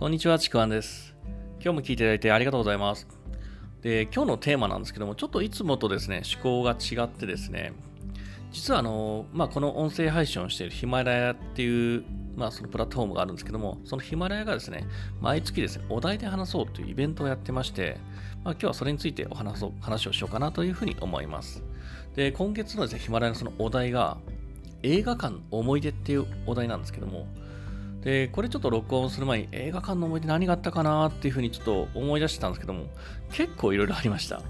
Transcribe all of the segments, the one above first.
こんにちは、ちくわんです。今日も聞いていただいてありがとうございます。で、今日のテーマなんですけども、ちょっといつもとですね、思考が違ってですね、実はあの、まあ、この音声配信をしているヒマラヤっていう、まあ、そのプラットフォームがあるんですけども、そのヒマラヤがですね、毎月ですね、お題で話そうというイベントをやってまして、まあ、今日はそれについてお話そう話をしようかなというふうに思います。で、今月のですね、ヒマラヤのそのお題が、映画館思い出っていうお題なんですけども、で、これちょっと録音する前に映画館の思い出何があったかなっていうふうにちょっと思い出してたんですけども、結構いろいろありました。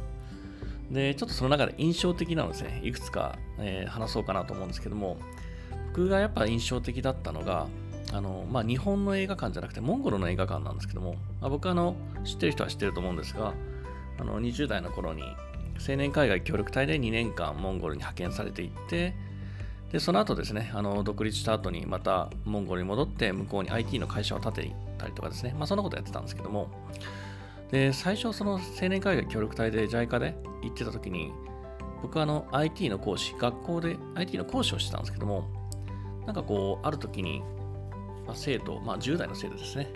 で、ちょっとその中で印象的なのですね、いくつか、えー話そうかなと思うんですけども、僕がやっぱ印象的だったのが、あの、まあ、日本の映画館じゃなくて、モンゴルの映画館なんですけども、まあ、僕あの、知ってる人は知ってると思うんですが、あの、20代の頃に青年海外協力隊で2年間モンゴルに派遣されていって、で、その後ですね、あの独立した後にまたモンゴルに戻って向こうに IT の会社を建てたりとかですね、まあそんなことやってたんですけども、で、最初その青年海外協力隊で JICA で行ってた時に、僕はあの IT の講師、学校で IT の講師をしてたんですけども、なんかこう、ある時に、ま、生徒、まあ10代の生徒ですね、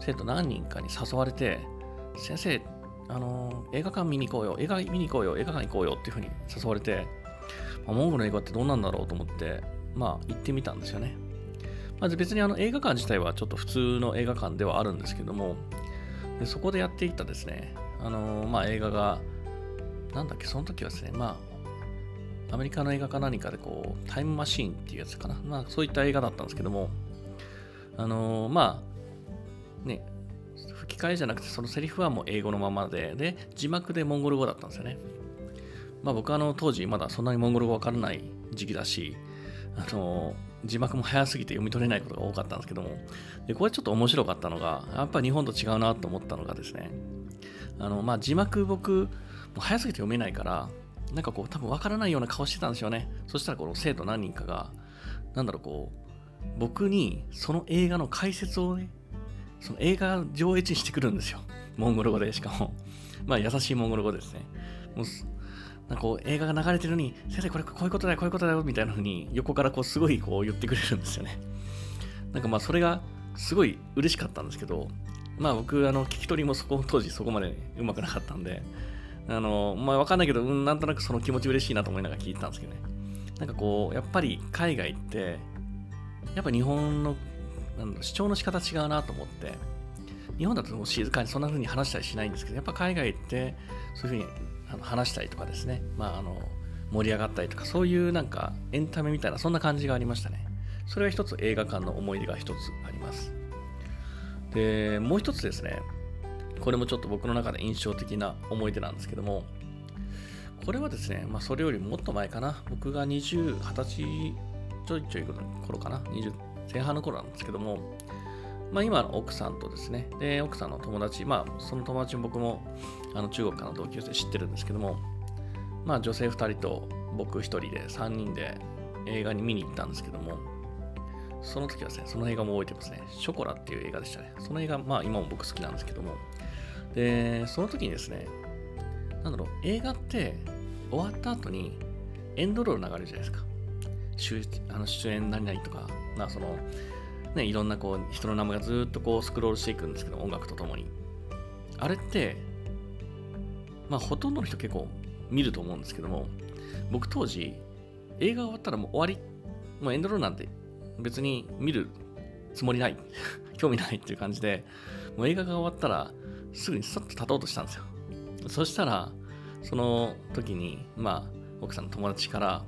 生徒何人かに誘われて、先生、あの映画館見に行こうよ、映画見に行こうよ、映画館行こうよっていうふうに誘われて、モンゴルの映画ってどうなんだろうと思って、まあ行ってみたんですよね。まず別にあの映画館自体はちょっと普通の映画館ではあるんですけども、でそこでやっていったですね、あのーまあ映画が、なんだっけ、その時はですね、まあ、アメリカの映画か何かでこう、タイムマシーンっていうやつかな。まあそういった映画だったんですけども、あのーまあ、ね、吹き替えじゃなくてそのセリフはもう英語のままで、で、字幕でモンゴル語だったんですよね。まあ僕はあの当時まだそんなにモンゴル語わからない時期だし、あの字幕も早すぎて読み取れないことが多かったんですけども、でこれちょっと面白かったのが、やっぱり日本と違うなと思ったのがですね、あのまあ字幕僕、も早すぎて読めないから、なんかこう多分わからないような顔してたんですよね。そしたらこの生徒何人かが、なんだろうこう、僕にその映画の解説をね、その映画上映中にしてくるんですよ。モンゴル語で、しかも。まあ優しいモンゴル語ですね。もうなんかこう映画が流れてるのに、先生これこういうことだよ、こういうことだよ、みたいな風に横からこうすごいこう言ってくれるんですよね。なんかまあそれがすごい嬉しかったんですけど、まあ僕、あの、聞き取りもそこ、当時そこまでうまくなかったんで、あの、まあわかんないけど、うん、なんとなくその気持ち嬉しいなと思いながら聞いたんですけどね。なんかこう、やっぱり海外って、やっぱ日本のなんだろう主張の仕方違うなと思って、日本だともう静かにそんな風に話したりしないんですけど、やっぱ海外ってそういう風にあの話したりとかですね、まあ、あの盛り上がったりとか、そういうなんかエンタメみたいな、そんな感じがありましたね。それが一つ映画館の思い出が一つあります。で、もう一つですね、これもちょっと僕の中で印象的な思い出なんですけども、これはですね、まあ、それよりもっと前かな、僕が20、20歳ちょいちょい頃かな、20前半の頃なんですけども、まあ、今の奥さんとですね、で、奥さんの友達、まあ、その友達も僕もあの中国からの同級生知ってるんですけども、まあ、女性2人と僕1人で3人で映画に見に行ったんですけども、その時はですね、その映画も覚えてますね。ショコラっていう映画でしたね。その映画、まあ今も僕好きなんですけども。で、その時にですね、なんだろう、映画って終わった後にエンドロール流れるじゃないですか。主あの主演何々とか、まあその、ね、いろんなこう人の名前がずっとこうスクロールしていくんですけど、音楽とともに。あれって、まあほとんどの人結構見ると思うんですけども、僕当時、映画終わったらもう終わり、もうエンドロールなんて別に見るつもりない、興味ないっていう感じで、もう映画が終わったらすぐにさっと立とうとしたんですよ。そしたら、その時に、まあ、奥さんの友達から、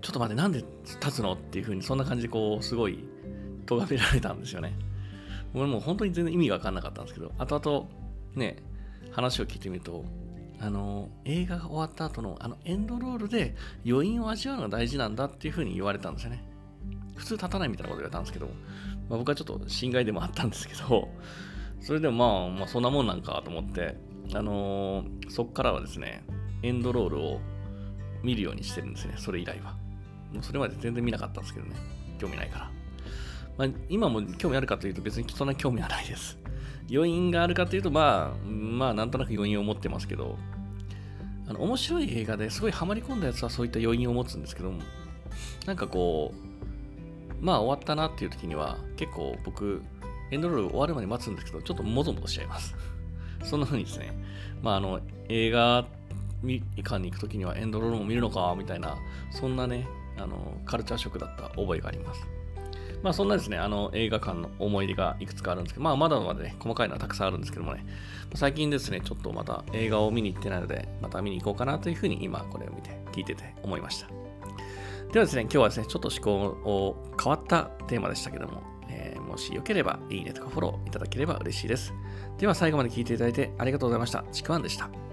ちょっと待って、なんで立つの？っていう風に、そんな感じでこう、すごい、咎められたんですよね。俺もう本当に全然意味が分かんなかったんですけど、後々、ね、話を聞いてみると、あの、映画が終わった後の、あの、エンドロールで余韻を味わうのが大事なんだっていう風に言われたんですよね。普通立たないみたいなこと言われたんですけど、まあ、僕はちょっと心外でもあったんですけど、それでもまあ、まあ、そんなもんなんかと思って、あのーそっからはですね、エンドロールを見るようにしてるんですね、それ以来は。もうそれまで全然見なかったんですけどね、興味ないから。まあ、今も興味あるかというと別にそんな興味はないです。余韻があるかというと、まあ、まあ、なんとなく余韻を持ってますけど、あの面白い映画ですごいハマり込んだやつはそういった余韻を持つんですけども、なんかこう、まあ終わったなっていう時には結構僕エンドロール終わるまで待つんですけど、ちょっともぞもぞしちゃいます。そんな風にですね、まあ、あの、映画館に行くときにはエンドロールも見るのか、みたいな、そんなね、あの、カルチャーショックだった覚えがあります。まあそんなですね、あの映画館の思い出がいくつかあるんですけど、まあまだまだね、細かいのはたくさんあるんですけどもね、最近ですね、ちょっとまた映画を見に行ってないので、また見に行こうかなというふうに今これを見て、聞いてて思いました。ではですね、今日はですね、ちょっと思考を変わったテーマでしたけども、えー、もしよければいいねとかフォローいただければ嬉しいです。では最後まで聞いていただいてありがとうございました。ちくわんでした。